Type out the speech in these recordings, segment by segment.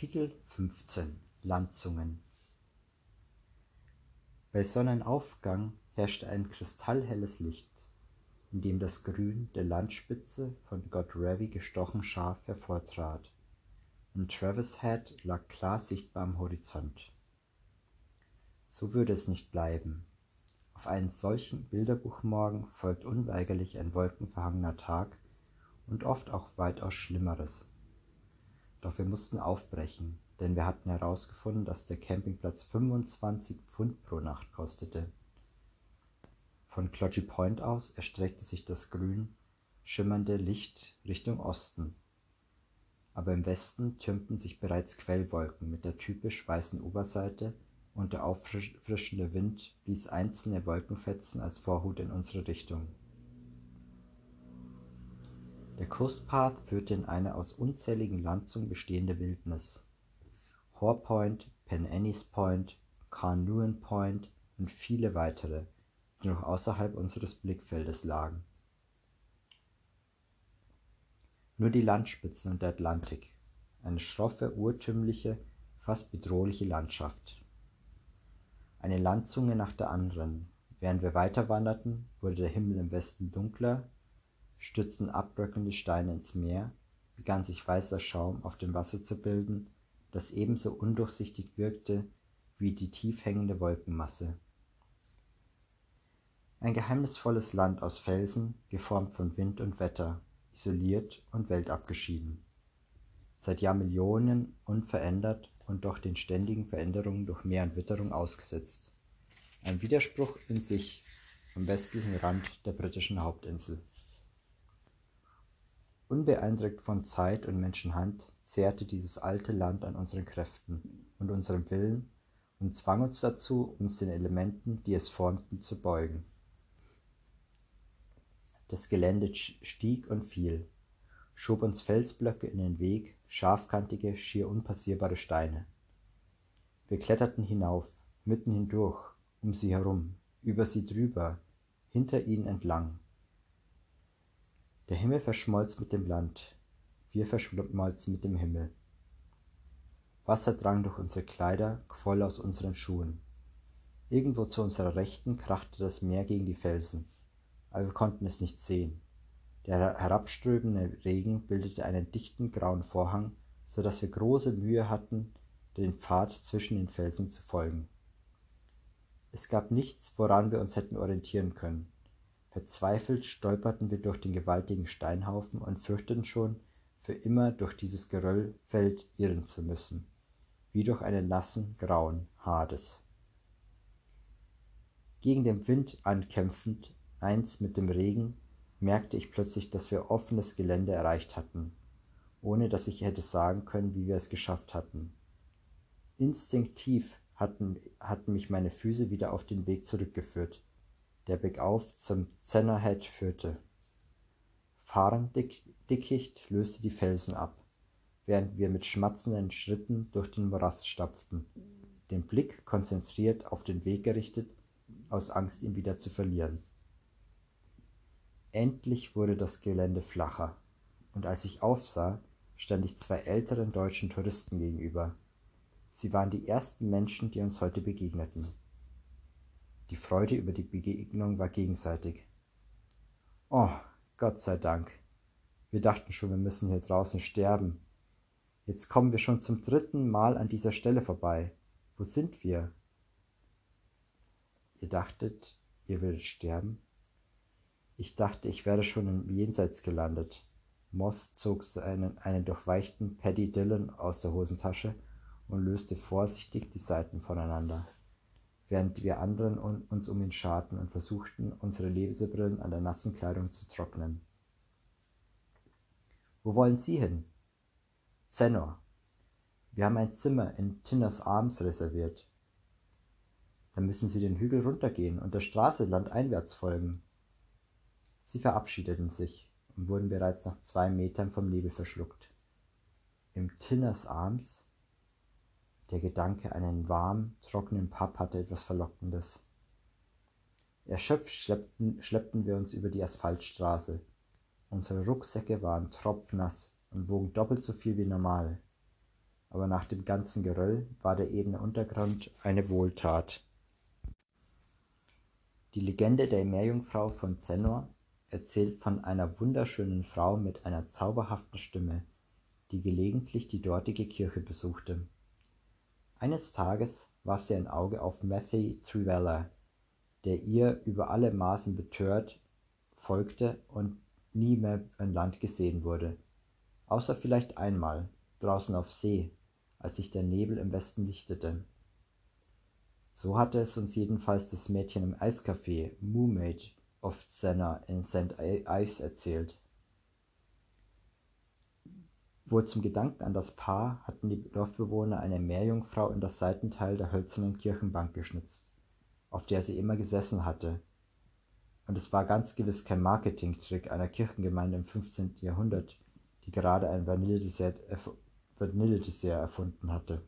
Kapitel 15 Landzungen Bei Sonnenaufgang herrschte ein kristallhelles Licht, in dem das Grün der Landspitze von Gott Ravi gestochen scharf hervortrat, und Travis Head lag klar sichtbar am Horizont. So würde es nicht bleiben. Auf einen solchen Bilderbuchmorgen folgt unweigerlich ein wolkenverhangener Tag und oft auch weitaus Schlimmeres. Doch wir mussten aufbrechen, denn wir hatten herausgefunden, dass der Campingplatz 25 Pfund pro Nacht kostete. Von Clodgy Point aus erstreckte sich das grün schimmernde Licht Richtung Osten. Aber im Westen türmten sich bereits Quellwolken mit der typisch weißen Oberseite und der auffrischende Wind blies einzelne Wolkenfetzen als Vorhut in unsere Richtung. Der Coast Path führte in eine aus unzähligen Landzungen bestehende Wildnis. Hoare Point, Penennis Point, Carnarvon Point und viele weitere, die noch außerhalb unseres Blickfeldes lagen. Nur die Landspitzen und der Atlantik, eine schroffe, urtümliche, fast bedrohliche Landschaft. Eine Landzunge nach der anderen. Während wir weiter wanderten, wurde der Himmel im Westen dunkler stürzten abbröckelnde Steine ins Meer, begann sich weißer Schaum auf dem Wasser zu bilden, das ebenso undurchsichtig wirkte wie die tief hängende Wolkenmasse. Ein geheimnisvolles Land aus Felsen, geformt von Wind und Wetter, isoliert und weltabgeschieden. Seit Jahrmillionen unverändert und doch den ständigen Veränderungen durch Meer und Witterung ausgesetzt. Ein Widerspruch in sich am westlichen Rand der britischen Hauptinsel. Unbeeindruckt von Zeit und Menschenhand zehrte dieses alte Land an unseren Kräften und unserem Willen und zwang uns dazu, uns den Elementen, die es formten, zu beugen. Das Gelände stieg und fiel, schob uns Felsblöcke in den Weg, scharfkantige, schier unpassierbare Steine. Wir kletterten hinauf, mitten hindurch, um sie herum, über sie drüber, hinter ihnen entlang, der Himmel verschmolz mit dem Land, wir verschmolzen mit dem Himmel. Wasser drang durch unsere Kleider, quoll aus unseren Schuhen. Irgendwo zu unserer Rechten krachte das Meer gegen die Felsen, aber wir konnten es nicht sehen. Der herabströmende Regen bildete einen dichten grauen Vorhang, so dass wir große Mühe hatten, den Pfad zwischen den Felsen zu folgen. Es gab nichts, woran wir uns hätten orientieren können. Verzweifelt stolperten wir durch den gewaltigen Steinhaufen und fürchteten schon, für immer durch dieses Geröllfeld irren zu müssen, wie durch einen nassen, grauen Hades. Gegen den Wind ankämpfend, eins mit dem Regen, merkte ich plötzlich, dass wir offenes Gelände erreicht hatten, ohne dass ich hätte sagen können, wie wir es geschafft hatten. Instinktiv hatten, hatten mich meine Füße wieder auf den Weg zurückgeführt, der bergauf zum Zennerhead führte. Farndickicht löste die Felsen ab, während wir mit schmatzenden Schritten durch den Morast stapften, den Blick konzentriert auf den Weg gerichtet, aus Angst, ihn wieder zu verlieren. Endlich wurde das Gelände flacher, und als ich aufsah, stand ich zwei älteren deutschen Touristen gegenüber. Sie waren die ersten Menschen, die uns heute begegneten. Die Freude über die Begegnung war gegenseitig. Oh, Gott sei Dank. Wir dachten schon, wir müssen hier draußen sterben. Jetzt kommen wir schon zum dritten Mal an dieser Stelle vorbei. Wo sind wir? Ihr dachtet, ihr würdet sterben? Ich dachte, ich wäre schon im Jenseits gelandet. Moth zog einen, einen durchweichten Paddy Dillon aus der Hosentasche und löste vorsichtig die Seiten voneinander während wir anderen uns um ihn scharten und versuchten, unsere Lesebrillen an der nassen Kleidung zu trocknen. Wo wollen Sie hin? Zenor. Wir haben ein Zimmer in Tinners Arms reserviert. Dann müssen Sie den Hügel runtergehen und der Straße landeinwärts folgen. Sie verabschiedeten sich und wurden bereits nach zwei Metern vom Nebel verschluckt. Im Tinners Arms der Gedanke an einen warmen, trockenen Pub hatte etwas Verlockendes. Erschöpft schleppten, schleppten wir uns über die Asphaltstraße. Unsere Rucksäcke waren tropfnass und wogen doppelt so viel wie normal. aber nach dem ganzen Geröll war der ebene Untergrund eine Wohltat. Die Legende der Meerjungfrau von Zenor erzählt von einer wunderschönen Frau mit einer zauberhaften Stimme, die gelegentlich die dortige Kirche besuchte. Eines Tages warf sie ein Auge auf Matthew Trivella, der ihr über alle Maßen betört folgte und nie mehr an Land gesehen wurde, außer vielleicht einmal draußen auf See, als sich der Nebel im Westen lichtete. So hatte es uns jedenfalls das Mädchen im Eiscafé Moomate of Senna in St. Ives erzählt. Wohl zum Gedanken an das Paar hatten die Dorfbewohner eine Meerjungfrau in das Seitenteil der hölzernen Kirchenbank geschnitzt, auf der sie immer gesessen hatte. Und es war ganz gewiss kein Marketingtrick einer Kirchengemeinde im 15. Jahrhundert, die gerade ein Vanilledessert, Vanilledessert erfunden hatte.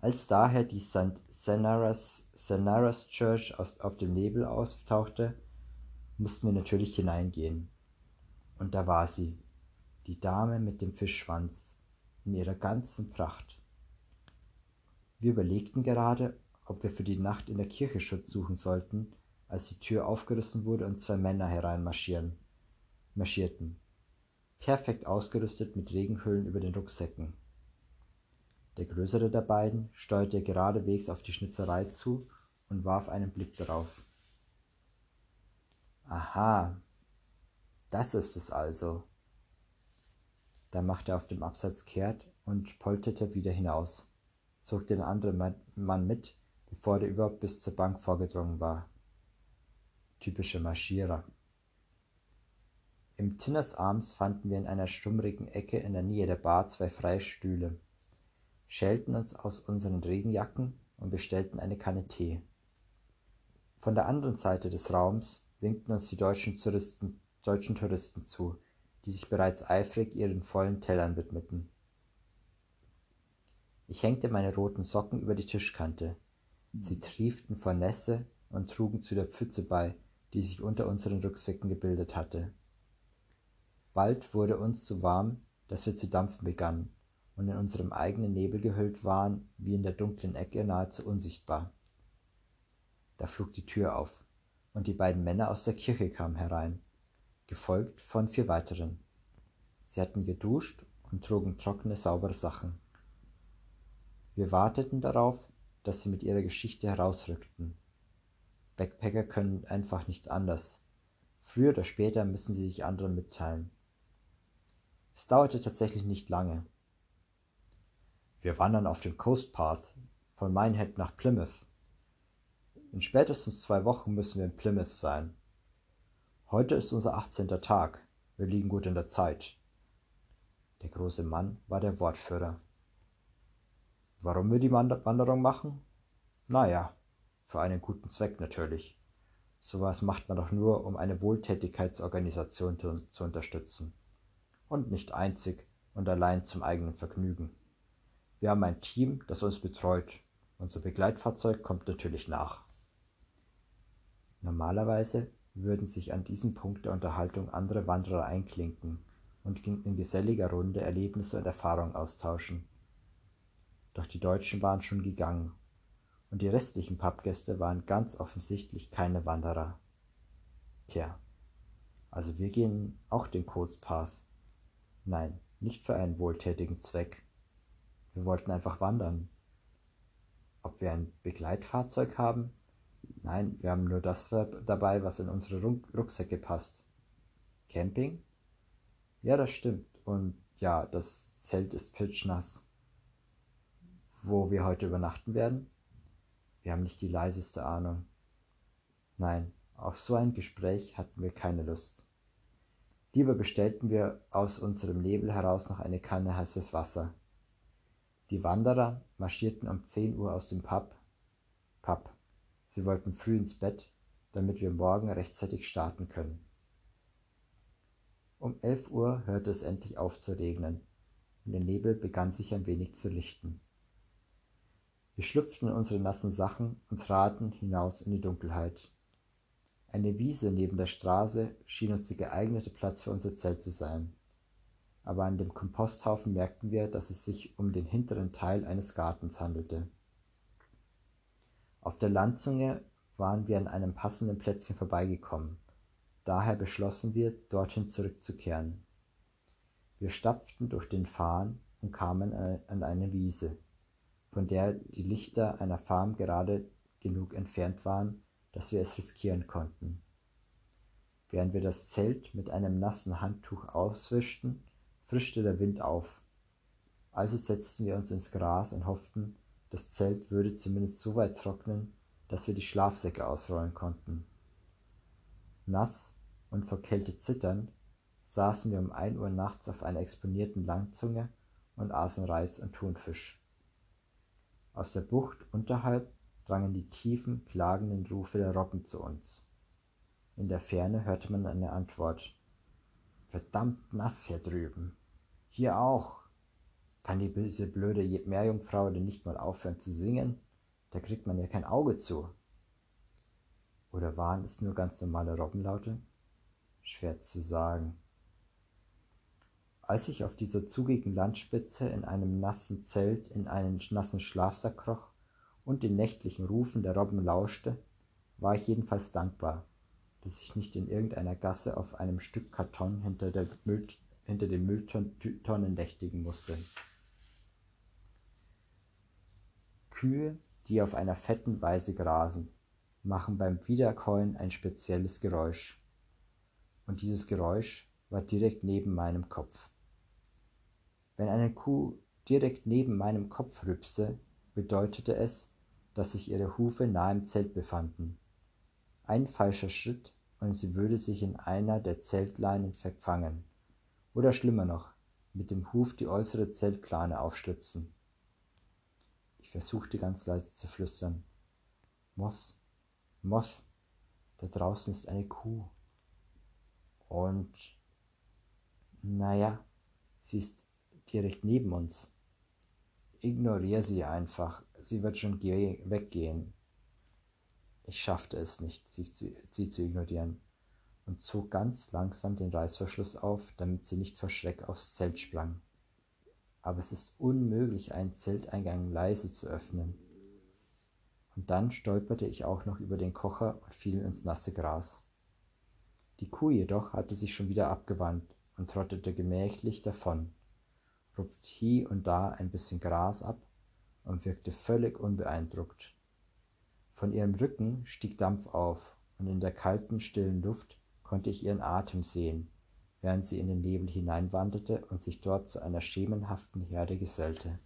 Als daher die St. Senaras Church aus, auf dem Nebel auftauchte, mussten wir natürlich hineingehen. Und da war sie, die Dame mit dem Fischschwanz, in ihrer ganzen Pracht. Wir überlegten gerade, ob wir für die Nacht in der Kirche Schutz suchen sollten, als die Tür aufgerissen wurde und zwei Männer hereinmarschierten. Perfekt ausgerüstet mit Regenhüllen über den Rucksäcken. Der größere der beiden steuerte geradewegs auf die Schnitzerei zu und warf einen Blick darauf. Aha, das ist es also. Da machte er auf dem Absatz kehrt und polterte wieder hinaus, zog den anderen Mann mit, bevor der überhaupt bis zur Bank vorgedrungen war. Typische Marschierer. Im Tinners Arms fanden wir in einer stummrigen Ecke in der Nähe der Bar zwei freie Stühle schälten uns aus unseren Regenjacken und bestellten eine Kanne Tee. Von der anderen Seite des Raums winkten uns die deutschen Touristen, deutschen Touristen zu, die sich bereits eifrig ihren vollen Tellern widmeten. Ich hängte meine roten Socken über die Tischkante. Sie trieften vor Nässe und trugen zu der Pfütze bei, die sich unter unseren Rucksäcken gebildet hatte. Bald wurde uns so warm, dass wir zu dampfen begannen und in unserem eigenen Nebel gehüllt waren, wie in der dunklen Ecke nahezu unsichtbar. Da flog die Tür auf, und die beiden Männer aus der Kirche kamen herein, gefolgt von vier weiteren. Sie hatten geduscht und trugen trockene, saubere Sachen. Wir warteten darauf, dass sie mit ihrer Geschichte herausrückten. Backpacker können einfach nicht anders. Früher oder später müssen sie sich anderen mitteilen. Es dauerte tatsächlich nicht lange. Wir wandern auf dem Coast Path von Minehead nach Plymouth. In spätestens zwei Wochen müssen wir in Plymouth sein. Heute ist unser 18. Tag. Wir liegen gut in der Zeit. Der große Mann war der Wortführer. Warum wir die Wanderung machen? Naja, für einen guten Zweck natürlich. Sowas macht man doch nur, um eine Wohltätigkeitsorganisation zu, zu unterstützen. Und nicht einzig und allein zum eigenen Vergnügen. Wir haben ein Team, das uns betreut. Unser Begleitfahrzeug kommt natürlich nach. Normalerweise würden sich an diesem Punkt der Unterhaltung andere Wanderer einklinken und in geselliger Runde Erlebnisse und Erfahrungen austauschen. Doch die Deutschen waren schon gegangen und die restlichen Pubgäste waren ganz offensichtlich keine Wanderer. Tja, also wir gehen auch den Coast Path. Nein, nicht für einen wohltätigen Zweck. Wir wollten einfach wandern. Ob wir ein Begleitfahrzeug haben? Nein, wir haben nur das dabei, was in unsere Rucksäcke passt. Camping? Ja, das stimmt. Und ja, das Zelt ist pitchnass. Wo wir heute übernachten werden? Wir haben nicht die leiseste Ahnung. Nein, auf so ein Gespräch hatten wir keine Lust. Lieber bestellten wir aus unserem Nebel heraus noch eine Kanne heißes Wasser. Die Wanderer marschierten um zehn Uhr aus dem Pub. Pub. Sie wollten früh ins Bett, damit wir morgen rechtzeitig starten können. Um elf Uhr hörte es endlich auf zu regnen, und der Nebel begann sich ein wenig zu lichten. Wir schlüpften in unsere nassen Sachen und traten hinaus in die Dunkelheit. Eine Wiese neben der Straße schien uns der geeignete Platz für unser Zelt zu sein. aber an dem Komposthaufen merkten wir, dass es sich um den hinteren Teil eines Gartens handelte. Auf der Landzunge waren wir an einem passenden Plätzchen vorbeigekommen. Daher beschlossen wir, dorthin zurückzukehren. Wir stapften durch den Farn und kamen an eine Wiese, von der die Lichter einer Farm gerade genug entfernt waren, dass wir es riskieren konnten. Während wir das Zelt mit einem nassen Handtuch auswischten, frischte der Wind auf. Also setzten wir uns ins Gras und hofften, das Zelt würde zumindest so weit trocknen, dass wir die Schlafsäcke ausrollen konnten. Nass und vor Kälte zitternd saßen wir um ein Uhr nachts auf einer exponierten Langzunge und aßen Reis und Thunfisch. Aus der Bucht unterhalb drangen die tiefen, klagenden Rufe der Robben zu uns. In der Ferne hörte man eine Antwort. Verdammt nass hier drüben. Hier auch. Kann die diese blöde Meerjungfrau denn nicht mal aufhören zu singen? Da kriegt man ja kein Auge zu. Oder waren es nur ganz normale Robbenlaute? Schwer zu sagen. Als ich auf dieser zugigen Landspitze in einem nassen Zelt in einen nassen Schlafsack kroch und den nächtlichen Rufen der Robben lauschte, war ich jedenfalls dankbar, dass ich nicht in irgendeiner Gasse auf einem Stück Karton hinter, Müll, hinter den Mülltonnen nächtigen musste. Kühe, die auf einer fetten Weise grasen, machen beim Wiederkäuen ein spezielles Geräusch. Und dieses Geräusch war direkt neben meinem Kopf. Wenn eine Kuh direkt neben meinem Kopf rüpste, bedeutete es, dass sich ihre Hufe nahe im Zelt befanden. Ein falscher Schritt und sie würde sich in einer der Zeltleinen verfangen. Oder schlimmer noch, mit dem Huf die äußere Zeltplane aufschlitzen. Versuchte ganz leise zu flüstern. Moth, Moth, da draußen ist eine Kuh. Und, naja, sie ist direkt neben uns. Ignoriere sie einfach, sie wird schon weggehen. Ich schaffte es nicht, sie, sie zu ignorieren und zog ganz langsam den Reißverschluss auf, damit sie nicht vor Schreck aufs Zelt sprang. Aber es ist unmöglich, einen Zelteingang leise zu öffnen. Und dann stolperte ich auch noch über den Kocher und fiel ins nasse Gras. Die Kuh jedoch hatte sich schon wieder abgewandt und trottete gemächlich davon rupfte hie und da ein bisschen Gras ab und wirkte völlig unbeeindruckt. Von ihrem Rücken stieg Dampf auf, und in der kalten, stillen Luft konnte ich ihren Atem sehen, während sie in den Nebel hineinwanderte und sich dort zu einer schemenhaften Herde gesellte.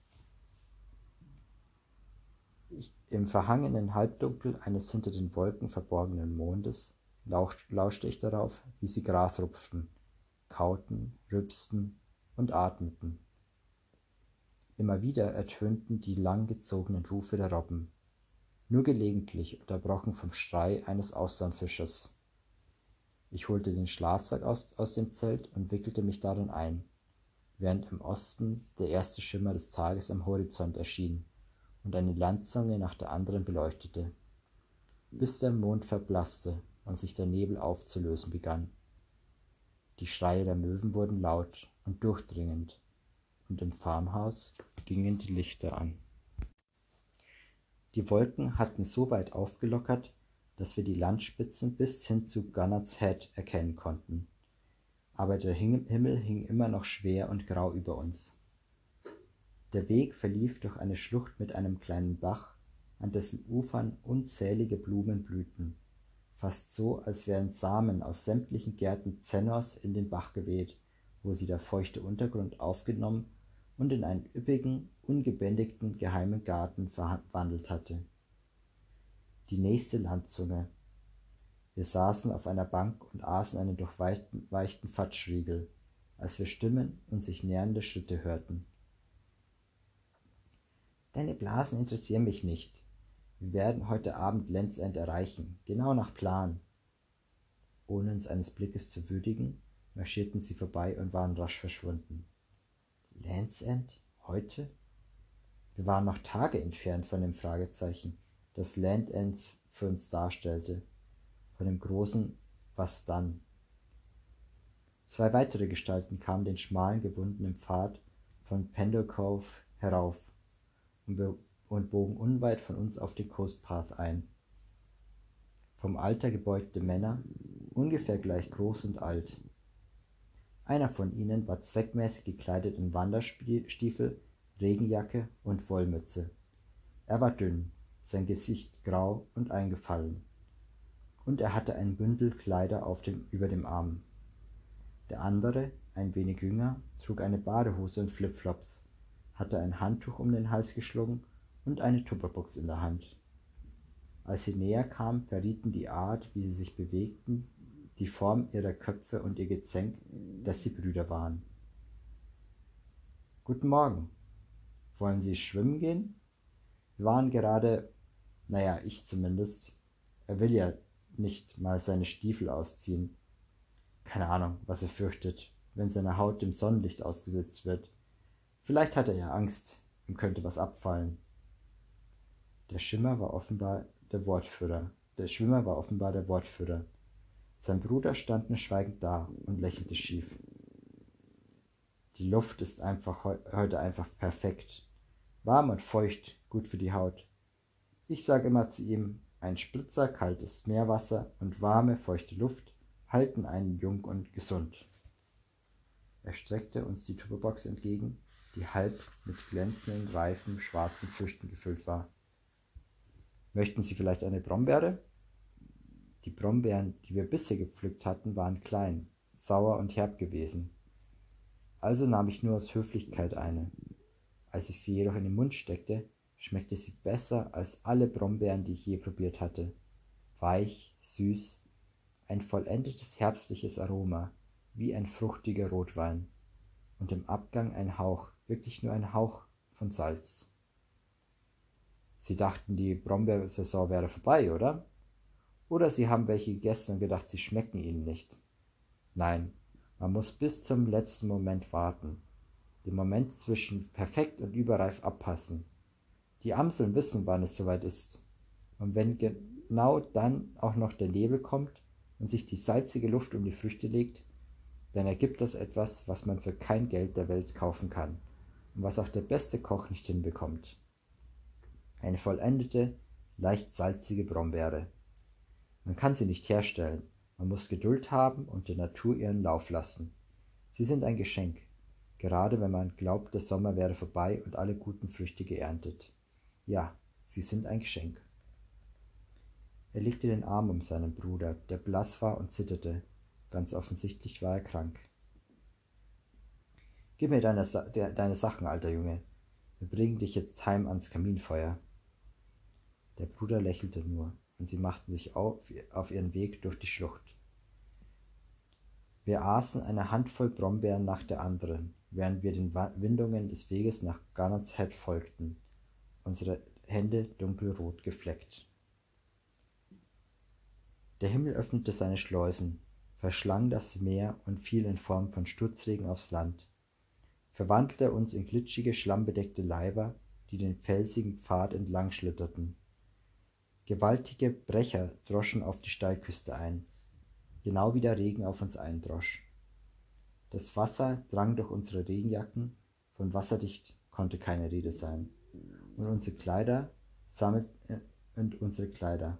Im verhangenen Halbdunkel eines hinter den Wolken verborgenen Mondes lauschte ich darauf, wie sie Gras rupften, kauten, rübsten und atmeten. Immer wieder ertönten die langgezogenen Rufe der Robben, nur gelegentlich unterbrochen vom Schrei eines Austernfischers. Ich holte den Schlafsack aus, aus dem Zelt und wickelte mich darin ein, während im Osten der erste Schimmer des Tages am Horizont erschien und eine Landzunge nach der anderen beleuchtete, bis der Mond verblasste und sich der Nebel aufzulösen begann. Die Schreie der Möwen wurden laut und durchdringend, und im Farmhaus gingen die Lichter an. Die Wolken hatten so weit aufgelockert, dass wir die Landspitzen bis hin zu Gunnards Head erkennen konnten. Aber der Himmel hing immer noch schwer und grau über uns. Der Weg verlief durch eine Schlucht mit einem kleinen Bach, an dessen Ufern unzählige Blumen blühten, fast so, als wären Samen aus sämtlichen Gärten Zennors in den Bach geweht, wo sie der feuchte Untergrund aufgenommen und in einen üppigen, ungebändigten geheimen Garten verwandelt hatte. Die nächste Landzunge. Wir saßen auf einer Bank und aßen einen durchweichten Fatschriegel, als wir Stimmen und sich nähernde Schritte hörten. Deine Blasen interessieren mich nicht. Wir werden heute Abend Lenz End erreichen, genau nach Plan. Ohne uns eines Blickes zu würdigen, marschierten sie vorbei und waren rasch verschwunden. Lands End? Heute? Wir waren noch Tage entfernt von dem Fragezeichen, das Land Ends für uns darstellte, von dem großen Was dann? Zwei weitere Gestalten kamen den schmalen, gewundenen Pfad von Pendle Cove herauf und, bogen unweit von uns auf den Coast Path ein. Vom Alter gebeugte Männer, ungefähr gleich groß und alt. Einer von ihnen war zweckmäßig gekleidet in Wanderstiefel, Regenjacke und Wollmütze. Er war dünn, sein Gesicht grau und eingefallen, und er hatte ein Bündel Kleider auf dem, über dem Arm. Der andere, ein wenig jünger, trug eine Badehose und Flipflops, hatte ein Handtuch um den Hals geschlungen und eine Tupperbox in der Hand. Als sie näher kamen, verrieten die Art, wie sie sich bewegten, die Form ihrer Köpfe und ihr Gezänk, dass sie Brüder waren. Guten Morgen. Wollen Sie schwimmen gehen? Wir waren gerade naja, ich zumindest. Er will ja nicht mal seine Stiefel ausziehen. Keine Ahnung, was er fürchtet, wenn seine Haut dem Sonnenlicht ausgesetzt wird. Vielleicht hat er ja Angst, ihm könnte was abfallen. Der Schimmer war offenbar der Wortführer. Der Schwimmer war offenbar der Wortführer. Sein Bruder stand nur schweigend da und lächelte schief. Die Luft ist einfach heute einfach perfekt. Warm und feucht, gut für die Haut. Ich sage immer zu ihm, ein Spritzer kaltes Meerwasser und warme, feuchte Luft halten einen jung und gesund. Er streckte uns die Tupperbox entgegen, die halb mit glänzenden, reifen, schwarzen Früchten gefüllt war. Möchten Sie vielleicht eine Brombeere? Die Brombeeren, die wir bisher gepflückt hatten, waren klein, sauer und herb gewesen. Also nahm ich nur aus Höflichkeit eine. Als ich sie jedoch in den Mund steckte, schmeckte sie besser als alle Brombeeren, die ich je probiert hatte. Weich, süß, ein vollendetes herbstliches Aroma, wie ein fruchtiger Rotwein. Und im Abgang ein Hauch, wirklich nur ein Hauch von Salz. Sie dachten, die Brombeersaison wäre vorbei, oder? Oder Sie haben welche gegessen und gedacht, sie schmecken Ihnen nicht. Nein, man muss bis zum letzten Moment warten. Den Moment zwischen perfekt und überreif abpassen. Die Amseln wissen, wann es soweit ist. Und wenn genau dann auch noch der Nebel kommt und sich die salzige Luft um die Früchte legt, dann ergibt das etwas, was man für kein Geld der Welt kaufen kann und was auch der beste Koch nicht hinbekommt. Eine vollendete, leicht salzige Brombeere. Man kann sie nicht herstellen, man muss Geduld haben und der Natur ihren Lauf lassen. Sie sind ein Geschenk, gerade wenn man glaubt, der Sommer wäre vorbei und alle guten Früchte geerntet. Ja, sie sind ein Geschenk. Er legte den Arm um seinen Bruder, der blass war und zitterte. Ganz offensichtlich war er krank. Gib mir deine, Sa deine Sachen, alter Junge. Wir bringen dich jetzt heim ans Kaminfeuer. Der Bruder lächelte nur, und sie machten sich auf, auf ihren Weg durch die Schlucht. Wir aßen eine Handvoll Brombeeren nach der anderen, während wir den Windungen des Weges nach Garnets Head folgten unsere Hände dunkelrot gefleckt. Der Himmel öffnete seine Schleusen, verschlang das Meer und fiel in Form von Sturzregen aufs Land, verwandelte uns in glitschige, schlammbedeckte Leiber, die den felsigen Pfad entlang schlitterten. Gewaltige Brecher droschen auf die Steilküste ein, genau wie der Regen auf uns eindrosch. Das Wasser drang durch unsere Regenjacken, von wasserdicht konnte keine Rede sein und unsere Kleider sammelt, äh, und unsere Kleider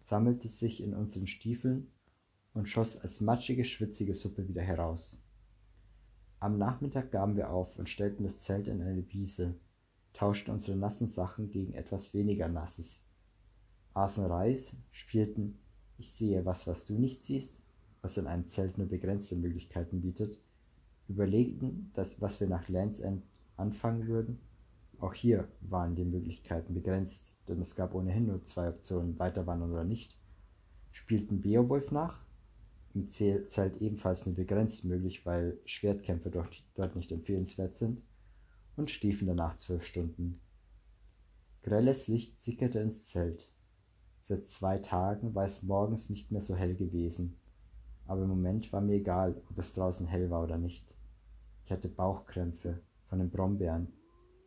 sammelte sich in unseren Stiefeln und schoss als matschige, schwitzige Suppe wieder heraus. Am Nachmittag gaben wir auf und stellten das Zelt in eine Wiese, tauschten unsere nassen Sachen gegen etwas weniger Nasses, aßen Reis, spielten Ich sehe was, was du nicht siehst, was in einem Zelt nur begrenzte Möglichkeiten bietet, überlegten, dass, was wir nach Lands End anfangen würden auch hier waren die Möglichkeiten begrenzt, denn es gab ohnehin nur zwei Optionen, weiterwandern oder nicht. Spielten Beowulf nach, im Zelt ebenfalls nur begrenzt möglich, weil Schwertkämpfe dort nicht empfehlenswert sind, und schliefen danach zwölf Stunden. Grelles Licht sickerte ins Zelt. Seit zwei Tagen war es morgens nicht mehr so hell gewesen, aber im Moment war mir egal, ob es draußen hell war oder nicht. Ich hatte Bauchkrämpfe von den Brombeeren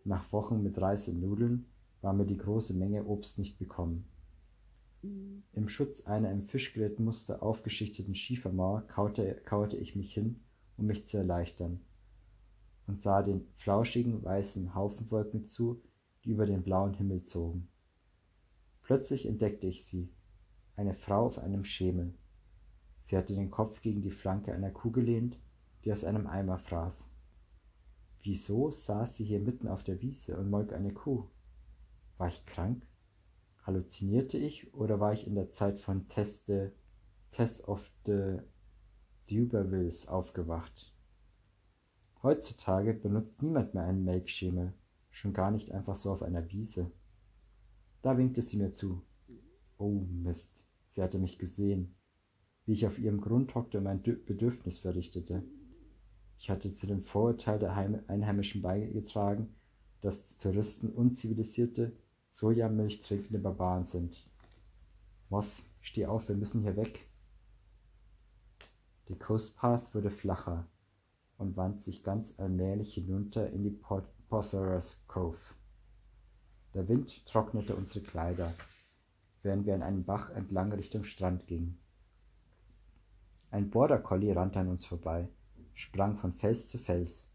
nach Wochen mit Reis und Nudeln war mir die große Menge Obst nicht bekommen. Im Schutz einer im Fischgrätmuster aufgeschichteten Schiefermauer kauerte, kauerte ich mich hin um mich zu erleichtern, und sah den flauschigen weißen Haufenwolken zu, die über den blauen Himmel zogen. Plötzlich entdeckte ich sie, eine Frau auf einem Schemel. Sie hatte den Kopf gegen die Flanke einer Kuh gelehnt, die aus einem Eimer fraß. Wieso saß sie hier mitten auf der Wiese und molk eine Kuh? War ich krank? Halluzinierte ich oder war ich in der Zeit von Teste, Tess of the Dubervilles aufgewacht? Heutzutage benutzt niemand mehr einen Melkschemel, schon gar nicht einfach so auf einer Wiese. Da winkte sie mir zu. Oh Mist, sie hatte mich gesehen, wie ich auf ihrem Grund hockte und mein Bedürfnis verrichtete. Ich hatte zu dem Vorurteil der Einheimischen beigetragen, dass Touristen unzivilisierte, Sojamilch trinkende Barbaren sind. Moth, steh auf, wir müssen hier weg. Der Coast Path wurde flacher und wand sich ganz allmählich hinunter in die Potter's Cove. Der Wind trocknete unsere Kleider, während wir an einem Bach entlang Richtung Strand gingen. Ein Border Collie rannte an uns vorbei, sprang von Fels zu Fels,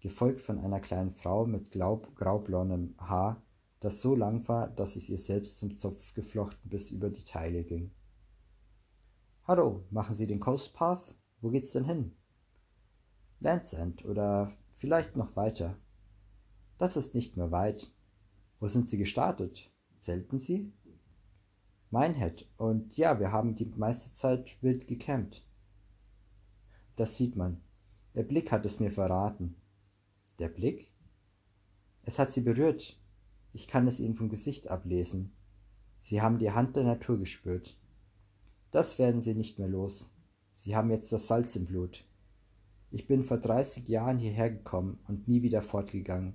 gefolgt von einer kleinen Frau mit graublondem Haar, das so lang war, dass es ihr selbst zum Zopf geflochten bis über die Teile ging. Hallo, machen Sie den Coast Path? Wo geht's denn hin? Land's End oder vielleicht noch weiter. Das ist nicht mehr weit. Wo sind Sie gestartet? Zelten Sie? Minehead. Und ja, wir haben die meiste Zeit wild gecampt. Das sieht man. Der Blick hat es mir verraten. Der Blick? Es hat Sie berührt. Ich kann es Ihnen vom Gesicht ablesen. Sie haben die Hand der Natur gespürt. Das werden Sie nicht mehr los. Sie haben jetzt das Salz im Blut. Ich bin vor dreißig Jahren hierher gekommen und nie wieder fortgegangen.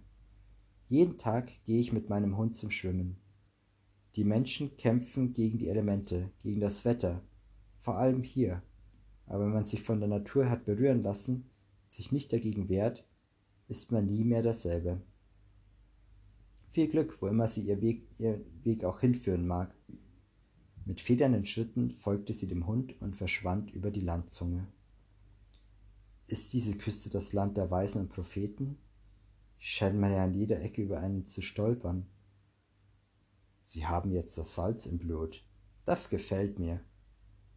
Jeden Tag gehe ich mit meinem Hund zum Schwimmen. Die Menschen kämpfen gegen die Elemente, gegen das Wetter, vor allem hier. Aber wenn man sich von der Natur hat berühren lassen, sich nicht dagegen wehrt, ist man nie mehr dasselbe. Viel Glück, wo immer sie ihr Weg, ihr Weg auch hinführen mag. Mit federnden Schritten folgte sie dem Hund und verschwand über die Landzunge. Ist diese Küste das Land der Weisen und Propheten? scheint man ja an jeder Ecke über einen zu stolpern. Sie haben jetzt das Salz im Blut. Das gefällt mir.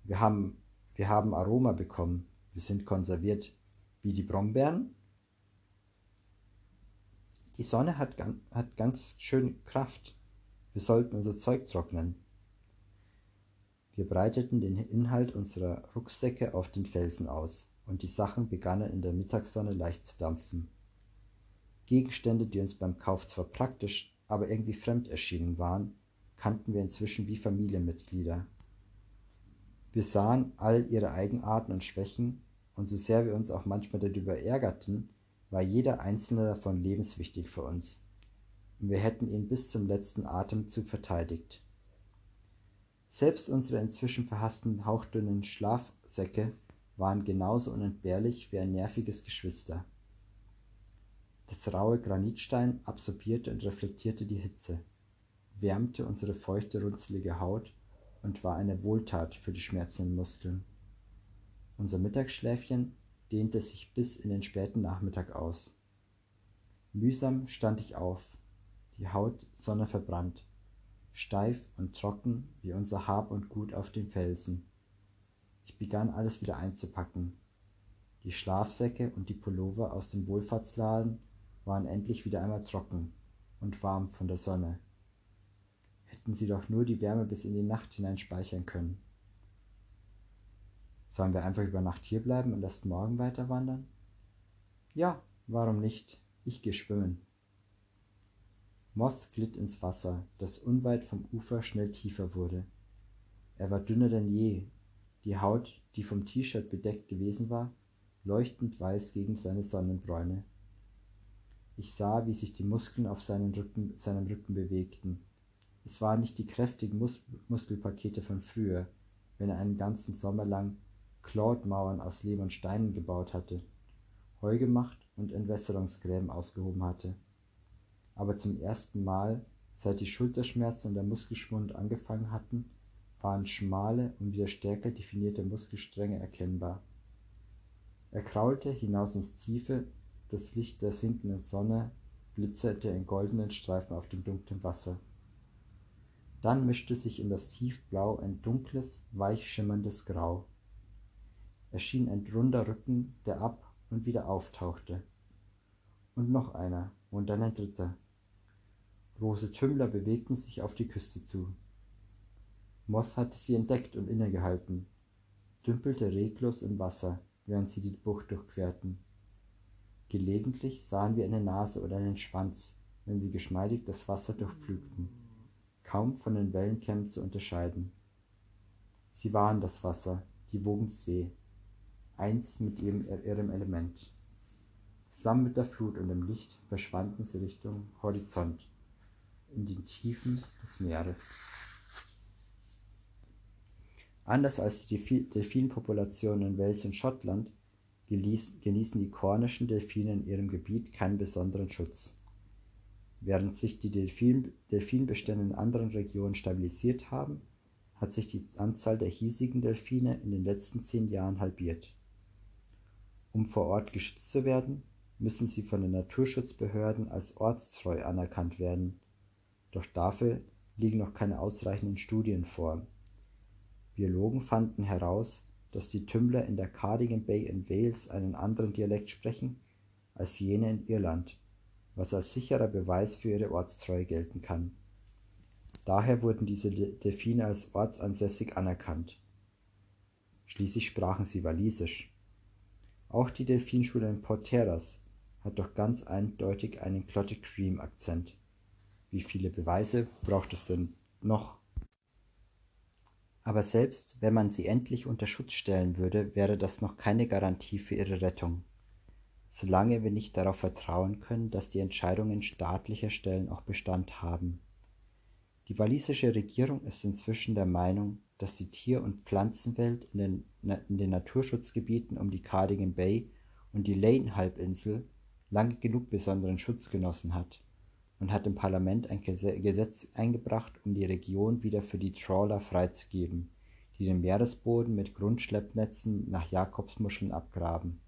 Wir haben, wir haben Aroma bekommen. Wir sind konserviert. Wie die Brombeeren? Die Sonne hat, hat ganz schön Kraft. Wir sollten unser Zeug trocknen. Wir breiteten den Inhalt unserer Rucksäcke auf den Felsen aus, und die Sachen begannen in der Mittagssonne leicht zu dampfen. Gegenstände, die uns beim Kauf zwar praktisch, aber irgendwie fremd erschienen waren, kannten wir inzwischen wie Familienmitglieder. Wir sahen all ihre Eigenarten und Schwächen, und so sehr wir uns auch manchmal darüber ärgerten, war jeder einzelne davon lebenswichtig für uns, und wir hätten ihn bis zum letzten Atemzug verteidigt. Selbst unsere inzwischen verhassten hauchdünnen Schlafsäcke waren genauso unentbehrlich wie ein nerviges Geschwister. Das raue Granitstein absorbierte und reflektierte die Hitze, wärmte unsere feuchte, runzelige Haut und war eine Wohltat für die schmerzenden Muskeln. Unser Mittagsschläfchen dehnte sich bis in den späten Nachmittag aus. Mühsam stand ich auf, die Haut sonneverbrannt, steif und trocken wie unser Hab und Gut auf den Felsen. Ich begann alles wieder einzupacken. Die Schlafsäcke und die Pullover aus dem Wohlfahrtsladen waren endlich wieder einmal trocken und warm von der Sonne. Hätten sie doch nur die Wärme bis in die Nacht hinein speichern können. Sollen wir einfach über Nacht hier bleiben und erst morgen weiter wandern? Ja, warum nicht? Ich gehe schwimmen. Moth glitt ins Wasser, das unweit vom Ufer schnell tiefer wurde. Er war dünner denn je, die Haut, die vom T-Shirt bedeckt gewesen war, leuchtend weiß gegen seine Sonnenbräune. Ich sah, wie sich die Muskeln auf seinem Rücken, seinem Rücken bewegten. Es waren nicht die kräftigen Mus Muskelpakete von früher, wenn er einen ganzen Sommer lang Claude-Mauern aus Lehm und Steinen gebaut hatte, Heu gemacht und Entwässerungsgräben ausgehoben hatte. Aber zum ersten Mal, seit die Schulterschmerzen und der Muskelschwund angefangen hatten, waren schmale und wieder stärker definierte Muskelstränge erkennbar. Er kraulte hinaus ins Tiefe, das Licht der sinkenden Sonne blitzerte in goldenen Streifen auf dem dunklen Wasser. Dann mischte sich in das Tiefblau ein dunkles, weich schimmerndes Grau. Erschien ein runder Rücken, der ab und wieder auftauchte. Und noch einer, und dann ein dritter. Große Tümmler bewegten sich auf die Küste zu. Moth hatte sie entdeckt und innegehalten, dümpelte reglos im Wasser, während sie die Bucht durchquerten. Gelegentlich sahen wir eine Nase oder einen Schwanz, wenn sie geschmeidig das Wasser durchpflügten, kaum von den Wellenkämmen zu unterscheiden. Sie waren das Wasser, die Wogensee, eins mit ihrem, ihrem Element. Zusammen mit der Flut und dem Licht verschwanden sie Richtung Horizont, in den Tiefen des Meeres. Anders als die Delfinpopulationen in Wales und Schottland genießen die kornischen Delfine in ihrem Gebiet keinen besonderen Schutz. Während sich die Delfin Delfinbestände in anderen Regionen stabilisiert haben, hat sich die Anzahl der hiesigen Delfine in den letzten zehn Jahren halbiert. Um vor Ort geschützt zu werden, müssen sie von den Naturschutzbehörden als ortstreu anerkannt werden, doch dafür liegen noch keine ausreichenden Studien vor. Biologen fanden heraus, dass die Tümmler in der Cardigan Bay in Wales einen anderen Dialekt sprechen als jene in Irland, was als sicherer Beweis für ihre Ortstreue gelten kann. Daher wurden diese Delfine als ortsansässig anerkannt. Schließlich sprachen sie Walisisch. Auch die Delfinschule in Porteras hat doch ganz eindeutig einen Clotted Cream Akzent. Wie viele Beweise braucht es denn noch? Aber selbst wenn man sie endlich unter Schutz stellen würde, wäre das noch keine Garantie für ihre Rettung. Solange wir nicht darauf vertrauen können, dass die Entscheidungen staatlicher Stellen auch Bestand haben. Die walisische Regierung ist inzwischen der Meinung, dass die Tier- und Pflanzenwelt in den, in den Naturschutzgebieten um die Cardigan Bay und die Lane-Halbinsel lange genug besonderen Schutz genossen hat und hat im Parlament ein Gesetz eingebracht, um die Region wieder für die Trawler freizugeben, die den Meeresboden mit Grundschleppnetzen nach Jakobsmuscheln abgraben.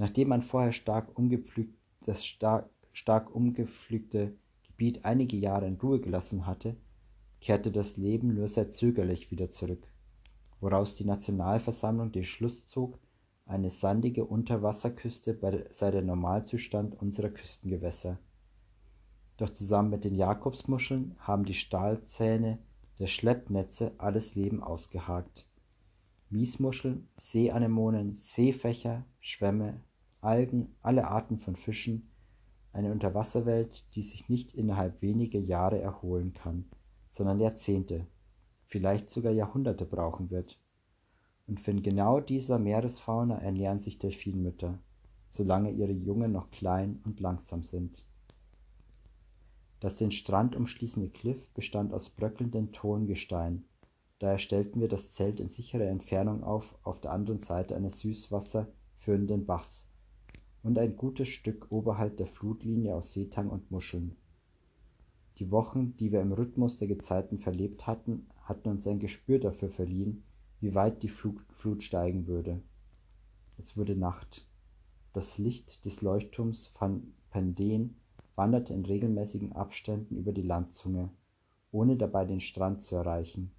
Nachdem man vorher stark umgepflügt, das stark, stark umgepflügte Gebiet einige Jahre in Ruhe gelassen hatte, kehrte das Leben nur sehr zögerlich wieder zurück, woraus die Nationalversammlung den Schluss zog, eine sandige Unterwasserküste sei der Normalzustand unserer Küstengewässer doch zusammen mit den Jakobsmuscheln haben die Stahlzähne der Schleppnetze alles Leben ausgehakt. Miesmuscheln, Seeanemonen, Seefächer, Schwämme, Algen, alle Arten von Fischen, eine Unterwasserwelt, die sich nicht innerhalb weniger Jahre erholen kann, sondern Jahrzehnte, vielleicht sogar Jahrhunderte brauchen wird. Und von genau dieser Meeresfauna ernähren sich Delfinmütter, solange ihre Jungen noch klein und langsam sind. Das den Strand umschließende Kliff bestand aus bröckelndem Tongestein, daher stellten wir das Zelt in sicherer Entfernung auf auf der anderen Seite eines Süßwasser führenden Bachs und ein gutes Stück oberhalb der Flutlinie aus Seetang und Muscheln. Die Wochen, die wir im Rhythmus der Gezeiten verlebt hatten, hatten uns ein Gespür dafür verliehen, wie weit die Flut steigen würde. Es wurde Nacht. Das Licht des Leuchtturms van Pendeen wanderte in regelmäßigen Abständen über die Landzunge, ohne dabei den Strand zu erreichen.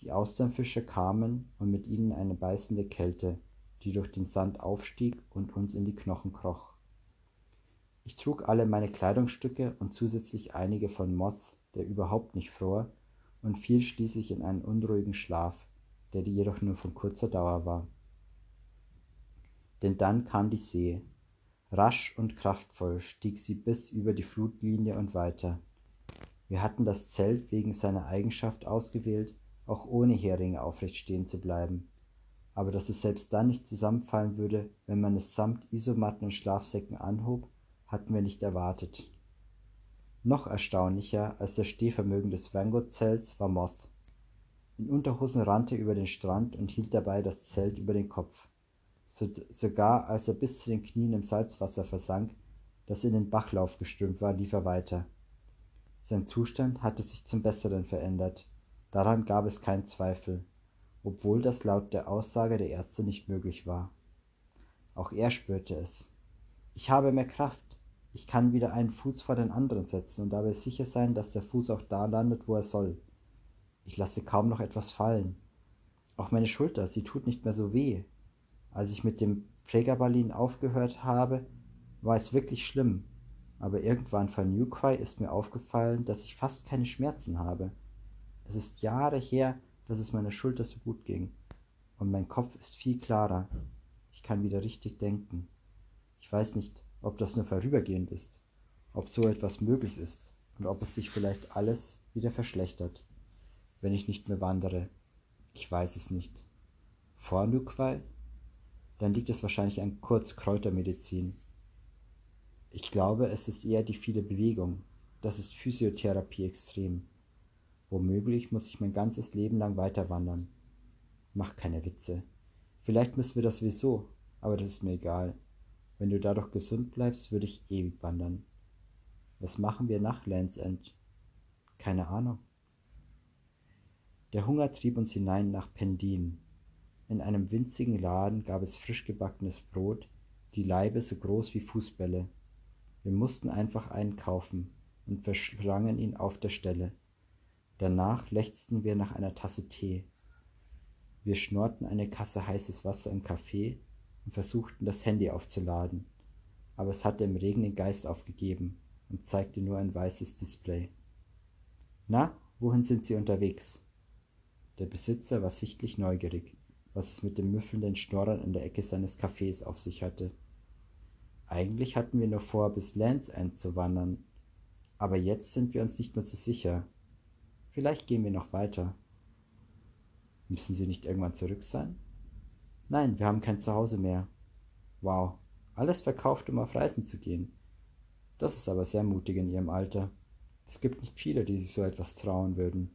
Die Austernfische kamen und mit ihnen eine beißende Kälte, die durch den Sand aufstieg und uns in die Knochen kroch. Ich trug alle meine Kleidungsstücke und zusätzlich einige von Moth, der überhaupt nicht fror, und fiel schließlich in einen unruhigen Schlaf, der jedoch nur von kurzer Dauer war. Denn dann kam die See, Rasch und kraftvoll stieg sie bis über die Flutlinie und weiter. Wir hatten das Zelt wegen seiner Eigenschaft ausgewählt, auch ohne Heringe aufrecht stehen zu bleiben. Aber dass es selbst dann nicht zusammenfallen würde, wenn man es samt Isomatten und Schlafsäcken anhob, hatten wir nicht erwartet. Noch erstaunlicher als das Stehvermögen des Vanguard-Zelts war Moth. In Unterhosen rannte er über den Strand und hielt dabei das Zelt über den Kopf sogar als er bis zu den Knien im Salzwasser versank, das in den Bachlauf geströmt war, lief er weiter. Sein Zustand hatte sich zum Besseren verändert, daran gab es keinen Zweifel, obwohl das laut der Aussage der Ärzte nicht möglich war. Auch er spürte es. Ich habe mehr Kraft. Ich kann wieder einen Fuß vor den anderen setzen und dabei sicher sein, dass der Fuß auch da landet, wo er soll. Ich lasse kaum noch etwas fallen. Auch meine Schulter, sie tut nicht mehr so weh. Als ich mit dem Prägabalin aufgehört habe, war es wirklich schlimm. Aber irgendwann vor Newquay ist mir aufgefallen, dass ich fast keine Schmerzen habe. Es ist Jahre her, dass es meiner Schulter so gut ging. Und mein Kopf ist viel klarer. Ich kann wieder richtig denken. Ich weiß nicht, ob das nur vorübergehend ist, ob so etwas möglich ist und ob es sich vielleicht alles wieder verschlechtert, wenn ich nicht mehr wandere. Ich weiß es nicht. Vor Nukwai? Dann liegt es wahrscheinlich an Kurzkräutermedizin. Ich glaube, es ist eher die viele Bewegung. Das ist Physiotherapie extrem. Womöglich muss ich mein ganzes Leben lang weiter wandern. Mach keine Witze. Vielleicht müssen wir das sowieso, aber das ist mir egal. Wenn du dadurch gesund bleibst, würde ich ewig wandern. Was machen wir nach Lands End? Keine Ahnung. Der Hunger trieb uns hinein nach Pendin. In einem winzigen Laden gab es frisch gebackenes Brot, die Laibe so groß wie Fußbälle. Wir mussten einfach einen kaufen und verschlangen ihn auf der Stelle. Danach lechzten wir nach einer Tasse Tee. Wir schnorrten eine Kasse heißes Wasser im Café und versuchten das Handy aufzuladen, aber es hatte im Regen den Geist aufgegeben und zeigte nur ein weißes Display. Na, wohin sind Sie unterwegs? Der Besitzer war sichtlich neugierig, was es mit dem müffelnden Schnorren in der Ecke seines Cafés auf sich hatte. Eigentlich hatten wir nur vor, bis Lands End zu wandern, aber jetzt sind wir uns nicht mehr so sicher. Vielleicht gehen wir noch weiter. Müssen Sie nicht irgendwann zurück sein? Nein, wir haben kein Zuhause mehr. Wow, alles verkauft, um auf Reisen zu gehen. Das ist aber sehr mutig in Ihrem Alter. Es gibt nicht viele, die sich so etwas trauen würden.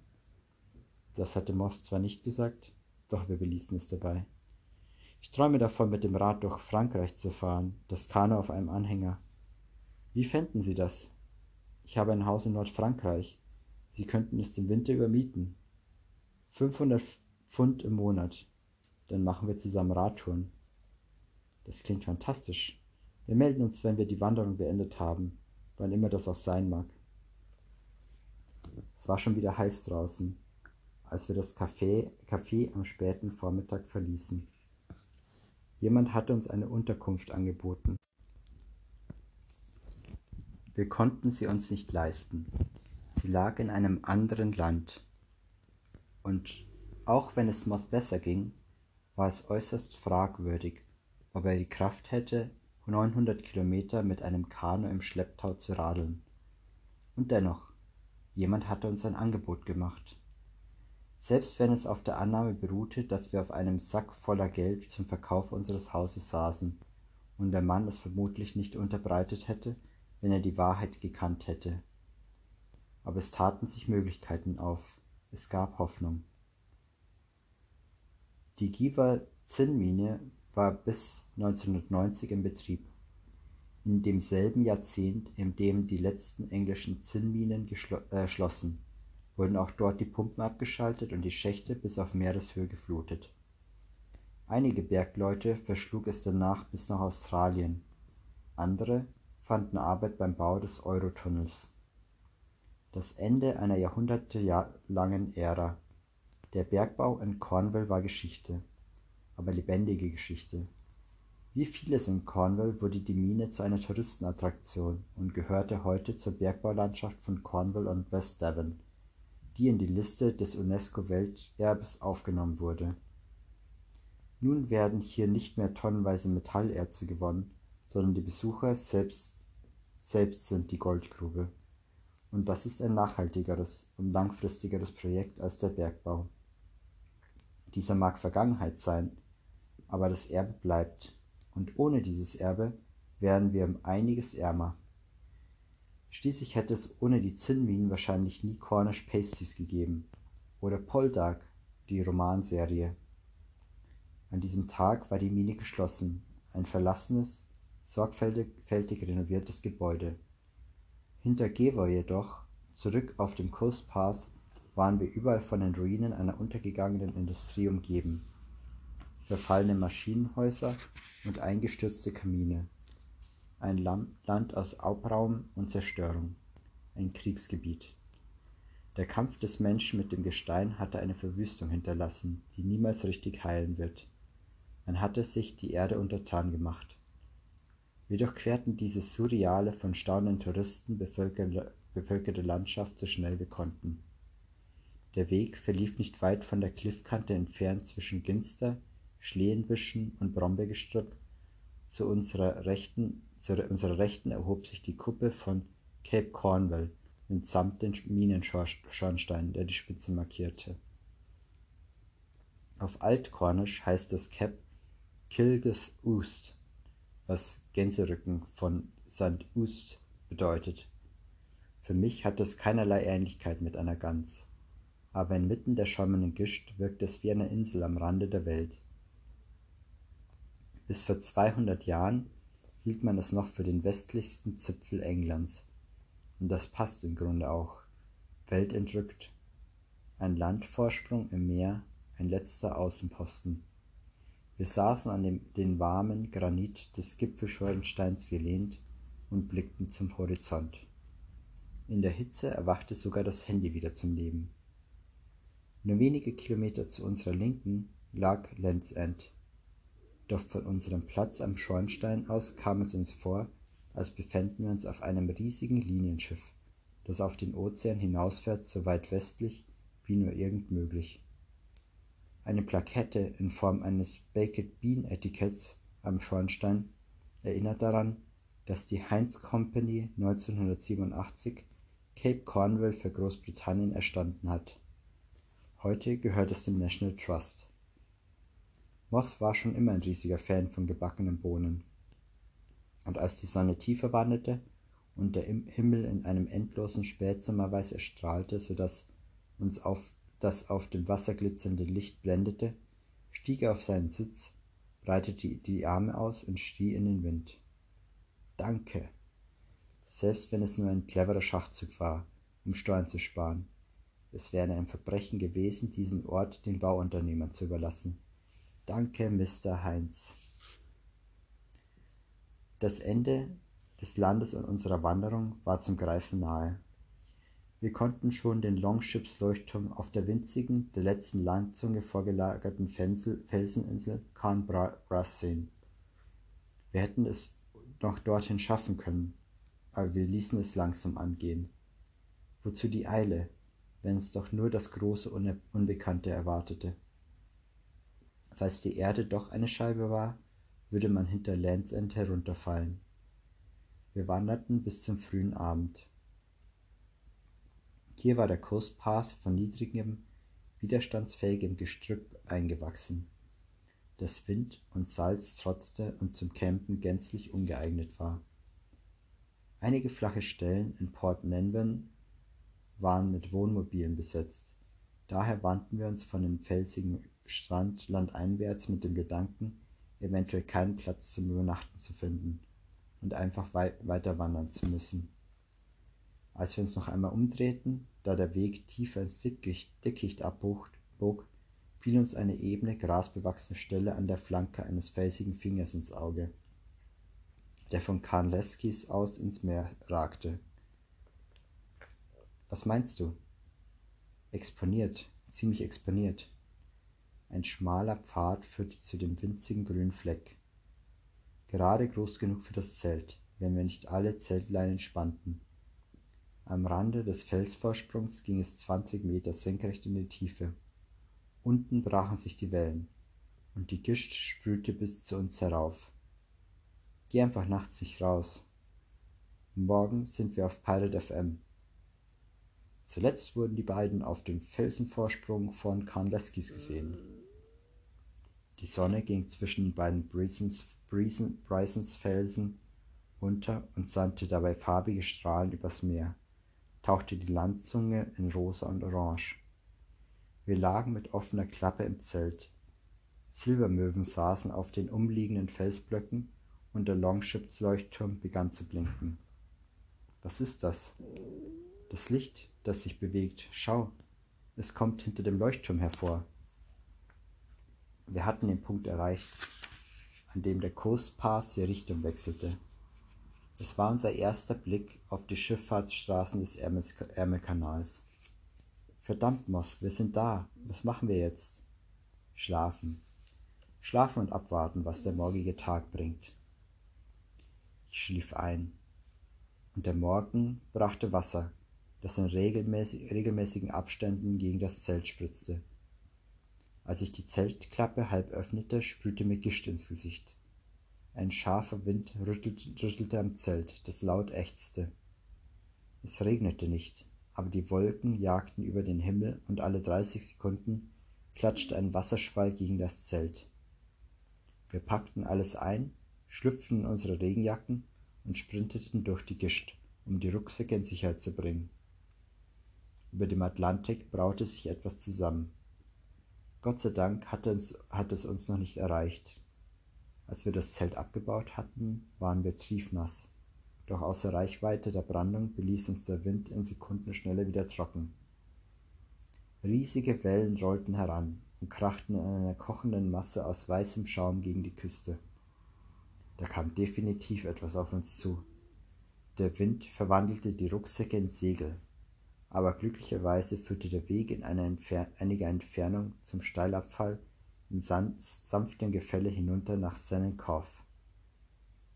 Das hatte Moss zwar nicht gesagt, doch wir beließen es dabei. Ich träume davon, mit dem Rad durch Frankreich zu fahren, das Kanu auf einem Anhänger. Wie fänden Sie das? Ich habe ein Haus in Nordfrankreich. Sie könnten es im Winter übermieten. 500 Pfund im Monat. Dann machen wir zusammen Radtouren. Das klingt fantastisch. Wir melden uns, wenn wir die Wanderung beendet haben, wann immer das auch sein mag. Es war schon wieder heiß draußen, als wir das Café, Café am späten Vormittag verließen. Jemand hatte uns eine Unterkunft angeboten. Wir konnten sie uns nicht leisten. Sie lag in einem anderen Land. Und auch wenn es Moth besser ging, war es äußerst fragwürdig, ob er die Kraft hätte, 900 Kilometer mit einem Kanu im Schlepptau zu radeln. Und dennoch, jemand hatte uns ein Angebot gemacht. Selbst wenn es auf der Annahme beruhte, dass wir auf einem Sack voller Geld zum Verkauf unseres Hauses saßen und der Mann es vermutlich nicht unterbreitet hätte, wenn er die Wahrheit gekannt hätte. Aber es taten sich Möglichkeiten auf, es gab Hoffnung. Die Giwa-Zinnmine war bis 1990 in Betrieb. In demselben Jahrzehnt, in dem die letzten englischen Zinnminen äh, schlossen, wurden auch dort die Pumpen abgeschaltet und die Schächte bis auf Meereshöhe geflutet. Einige Bergleute verschlug es danach bis nach Australien, andere fanden Arbeit beim Bau des Eurotunnels. Das Ende einer jahrhundertelangen Ära der Bergbau in Cornwall war Geschichte, aber lebendige Geschichte. Wie vieles in Cornwall wurde die Mine zu einer Touristenattraktion und gehörte heute zur Bergbaulandschaft von Cornwall und West Devon, die in die Liste des UNESCO-Welterbes aufgenommen wurde. Nun werden hier nicht mehr tonnenweise Metallerze gewonnen, sondern die Besucher selbst, selbst sind die Goldgrube. Und das ist ein nachhaltigeres und langfristigeres Projekt als der Bergbau. Dieser mag Vergangenheit sein, aber das Erbe bleibt, und ohne dieses Erbe wären wir um einiges ärmer. Schließlich hätte es ohne die Zinnminen wahrscheinlich nie Cornish Pasties gegeben oder Poldark, die Romanserie. An diesem Tag war die Mine geschlossen, ein verlassenes, sorgfältig renoviertes Gebäude. Hinter Gever jedoch, zurück auf dem Coast Path, waren wir überall von den Ruinen einer untergegangenen Industrie umgeben. Verfallene Maschinenhäuser und eingestürzte Kamine. Ein Land aus Abraum und Zerstörung. Ein Kriegsgebiet. Der Kampf des Menschen mit dem Gestein hatte eine Verwüstung hinterlassen, die niemals richtig heilen wird. Man hatte sich die Erde untertan gemacht. Wir durchquerten diese surreale, von staunenden Touristen bevölkerte Landschaft so schnell wir konnten. Der Weg verlief nicht weit von der Kliffkante entfernt zwischen Ginster, Schlehenbüschen und Brombeergestrüpp. Zu unserer Rechten, zu unserer Rechten erhob sich die Kuppe von Cape Cornwall mitsamt den Minenschornstein, der die Spitze markierte. Auf Altkornisch heißt das Cap Kilgith Oost, was Gänserücken von St. Oost bedeutet. Für mich hat es keinerlei Ähnlichkeit mit einer Gans aber inmitten der schäumenden Gischt wirkt es wie eine Insel am Rande der Welt. Bis vor 200 Jahren hielt man es noch für den westlichsten Zipfel Englands. Und das passt im Grunde auch. Weltentrückt. Ein Landvorsprung im Meer, ein letzter Außenposten. Wir saßen an dem, den warmen Granit des Gipfelschornsteins gelehnt und blickten zum Horizont. In der Hitze erwachte sogar das Handy wieder zum Leben. Nur wenige Kilometer zu unserer Linken lag Land's End. Doch von unserem Platz am Schornstein aus kam es uns vor, als befänden wir uns auf einem riesigen Linienschiff, das auf den Ozean hinausfährt, so weit westlich wie nur irgend möglich. Eine Plakette in Form eines Baked Bean Etiketts am Schornstein erinnert daran, dass die Heinz Company 1987 Cape Cornwall für Großbritannien erstanden hat Heute gehört es dem National Trust. Moth war schon immer ein riesiger Fan von gebackenen Bohnen. Und als die Sonne tiefer wanderte und der Himmel in einem endlosen Spätsommerweiß erstrahlte, so dass uns auf das auf dem Wasser glitzernde Licht blendete, stieg er auf seinen Sitz, breitete die Arme aus und schrie in den Wind. Danke! Selbst wenn es nur ein cleverer Schachzug war, um Steuern zu sparen. Es wäre ein Verbrechen gewesen, diesen Ort den Bauunternehmern zu überlassen. Danke, Mr. Heinz. Das Ende des Landes und unserer Wanderung war zum Greifen nahe. Wir konnten schon den Longships-Leuchtturm auf der winzigen, der letzten Landzunge vorgelagerten Felseninsel Khan Brass sehen. Wir hätten es noch dorthin schaffen können, aber wir ließen es langsam angehen. Wozu die Eile? wenn es doch nur das große Unbekannte erwartete. Falls die Erde doch eine Scheibe war, würde man hinter Lands End herunterfallen. Wir wanderten bis zum frühen Abend. Hier war der Coast Path von niedrigem, widerstandsfähigem Gestrüpp eingewachsen, das Wind und Salz trotzte und zum Campen gänzlich ungeeignet war. Einige flache Stellen in Port Nenvern waren mit Wohnmobilen besetzt. Daher wandten wir uns von dem felsigen Strand landeinwärts mit dem Gedanken, eventuell keinen Platz zum Übernachten zu finden und einfach wei weiter wandern zu müssen. Als wir uns noch einmal umdrehten, da der Weg tiefer ins Dickicht, abbog, fiel uns eine ebene, grasbewachsene Stelle an der Flanke eines felsigen Fingers ins Auge, der von Karnleskis aus ins Meer ragte. Was meinst du? Exponiert, ziemlich exponiert. Ein schmaler Pfad führte zu dem winzigen grünen Fleck. Gerade groß genug für das Zelt, wenn wir nicht alle Zeltleinen spannten. Am Rande des Felsvorsprungs ging es zwanzig Meter senkrecht in die Tiefe. Unten brachen sich die Wellen, und die Gischt sprühte bis zu uns herauf. Geh einfach nachts nicht raus. Morgen sind wir auf Pirate FM. Zuletzt wurden die beiden auf dem Felsenvorsprung von Karnleskis gesehen. Die Sonne ging zwischen den beiden Brysons Felsen unter und sandte dabei farbige Strahlen übers Meer, tauchte die Landzunge in rosa und orange. Wir lagen mit offener Klappe im Zelt. Silbermöwen saßen auf den umliegenden Felsblöcken und der Longships Leuchtturm begann zu blinken. Was ist das? Das Licht, das sich bewegt. Schau. Es kommt hinter dem Leuchtturm hervor. Wir hatten den Punkt erreicht, an dem der Coast Path die Richtung wechselte. Es war unser erster Blick auf die Schifffahrtsstraßen des Ärmelkanals. Verdammt, Moth, wir sind da. Was machen wir jetzt? Schlafen. Schlafen und abwarten, was der morgige Tag bringt. Ich schlief ein. Und der Morgen brachte Wasser, das in regelmäßig, regelmäßigen Abständen gegen das Zelt spritzte. Als ich die Zeltklappe halb öffnete, sprühte mir Gischt ins Gesicht. Ein scharfer Wind rüttelte, am Zelt, das laut ächzte. Es regnete nicht, aber die Wolken jagten über den Himmel und alle dreißig Sekunden klatschte ein Wasserschwall gegen das Zelt. Wir packten alles ein, schlüpften in unsere Regenjacken und sprinteten durch die Gischt, um die Rucksäcke in Sicherheit zu bringen. Über dem Atlantik braute sich etwas zusammen. Gott sei Dank hatte es, hatte es uns noch nicht erreicht. Als wir das Zelt abgebaut hatten, waren wir triefnass, doch außer Reichweite der Brandung beließ uns der Wind in Sekundenschnelle wieder trocken. Riesige Wellen rollten heran und krachten in einer kochenden Masse aus weißem Schaum gegen die Küste. Da kam definitiv etwas auf uns zu. Der Wind verwandelte die Rucksäcke in Segel, aber glücklicherweise führte der Weg in einer Entfer einiger Entfernung zum Steilabfall in sanftem Gefälle hinunter nach Senenkov.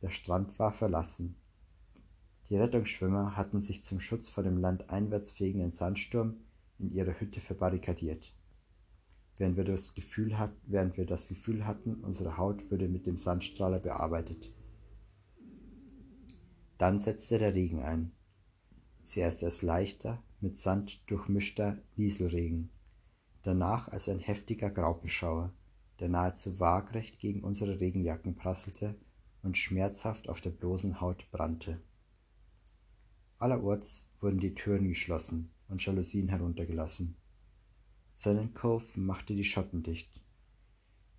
Der Strand war verlassen. Die Rettungsschwimmer hatten sich zum Schutz vor dem landeinwärts fegenden Sandsturm in ihrer Hütte verbarrikadiert. Während wir, das Gefühl hat, während wir das Gefühl hatten, unsere Haut würde mit dem Sandstrahler bearbeitet. Dann setzte der Regen ein. Zuerst als leichter, mit Sand durchmischter Nieselregen, danach als ein heftiger Graupelschauer der nahezu waagrecht gegen unsere Regenjacken prasselte und schmerzhaft auf der bloßen Haut brannte. Allerorts wurden die Türen geschlossen und Jalousien heruntergelassen. Silent Cove machte die Schotten dicht.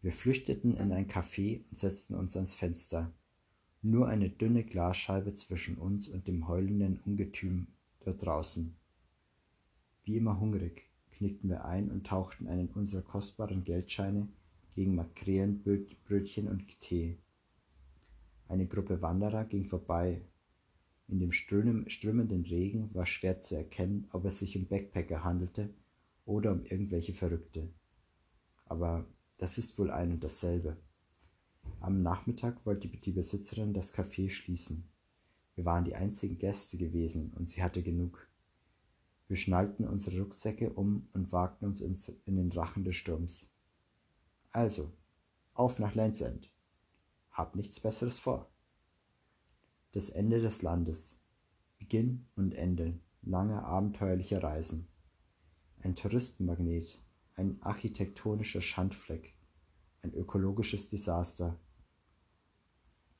Wir flüchteten in ein Café und setzten uns ans Fenster. Nur eine dünne Glasscheibe zwischen uns und dem heulenden Ungetüm dort draußen. Wie immer hungrig, knickten wir ein und tauchten einen unserer kostbaren Geldscheine gegen Makrelenbrötchen und Tee. Eine Gruppe Wanderer ging vorbei. In dem strömenden Regen war schwer zu erkennen, ob es sich um Backpacker handelte oder um irgendwelche Verrückte. Aber das ist wohl ein und dasselbe. Am Nachmittag wollte die Besitzerin das Café schließen. Wir waren die einzigen Gäste gewesen und sie hatte genug. Wir schnallten unsere Rucksäcke um und wagten uns in den Rachen des Sturms. Also, auf nach Lands End. Hab nichts Besseres vor. Das Ende des Landes. Beginn und Ende langer abenteuerlicher Reisen. Ein Touristenmagnet, ein architektonischer Schandfleck, ein ökologisches Desaster.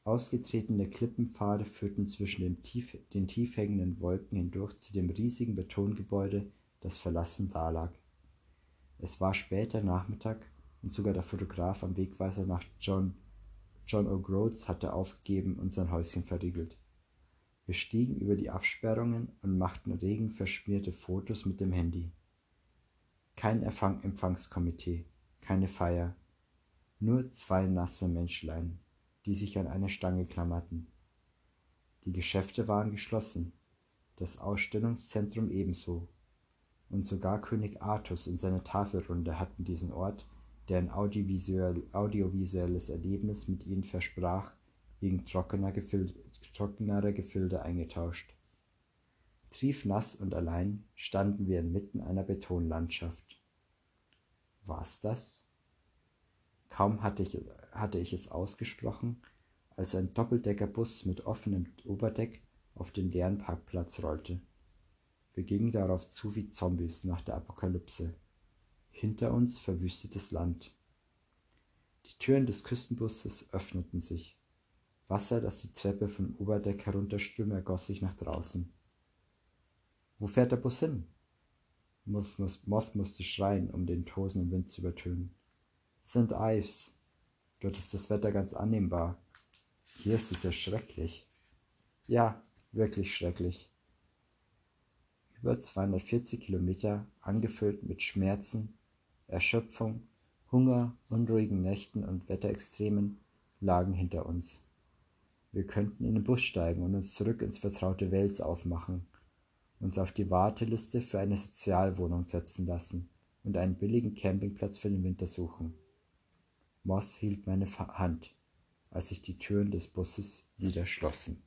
Ausgetretene Klippenpfade führten zwischen den tief, den tief hängenden Wolken hindurch zu dem riesigen Betongebäude, das verlassen dalag. Es war später Nachmittag und sogar der Fotograf am Wegweiser nach John, John O'Groats hatte aufgegeben und sein Häuschen verriegelt. Wir stiegen über die Absperrungen und machten regenverschmierte Fotos mit dem Handy. Kein Empfang Empfangskomitee, keine Feier, nur zwei nasse Menschlein, die sich an eine Stange klammerten. Die Geschäfte waren geschlossen, das Ausstellungszentrum ebenso, und sogar König Artus in seiner Tafelrunde hatten diesen Ort der ein audiovisuell, audiovisuelles Erlebnis mit ihnen versprach, gegen trockenere Gefilde eingetauscht. Triefnass und allein standen wir inmitten einer Betonlandschaft. War's das? Kaum hatte ich, hatte ich es ausgesprochen, als ein Doppeldeckerbus mit offenem Oberdeck auf den leeren Parkplatz rollte. Wir gingen darauf zu wie Zombies nach der Apokalypse. Hinter uns verwüstetes Land. Die Türen des Küstenbusses öffneten sich. Wasser, das die Treppe vom Oberdeck herunterströmte, ergoss sich nach draußen. Wo fährt der Bus hin? Moth, muss, Moth musste schreien, um den tosenden Wind zu übertönen. St. Ives. Dort ist das Wetter ganz annehmbar. Hier ist es ja schrecklich. Ja, wirklich schrecklich. Über 240 Kilometer, angefüllt mit Schmerzen, Erschöpfung, Hunger, unruhigen Nächten und Wetterextremen, lagen hinter uns. Wir könnten in den Bus steigen und uns zurück ins vertraute Wels aufmachen, uns auf die Warteliste für eine Sozialwohnung setzen lassen und einen billigen Campingplatz für den Winter suchen. Moth hielt meine Hand, als sich die Türen des Busses wieder schlossen.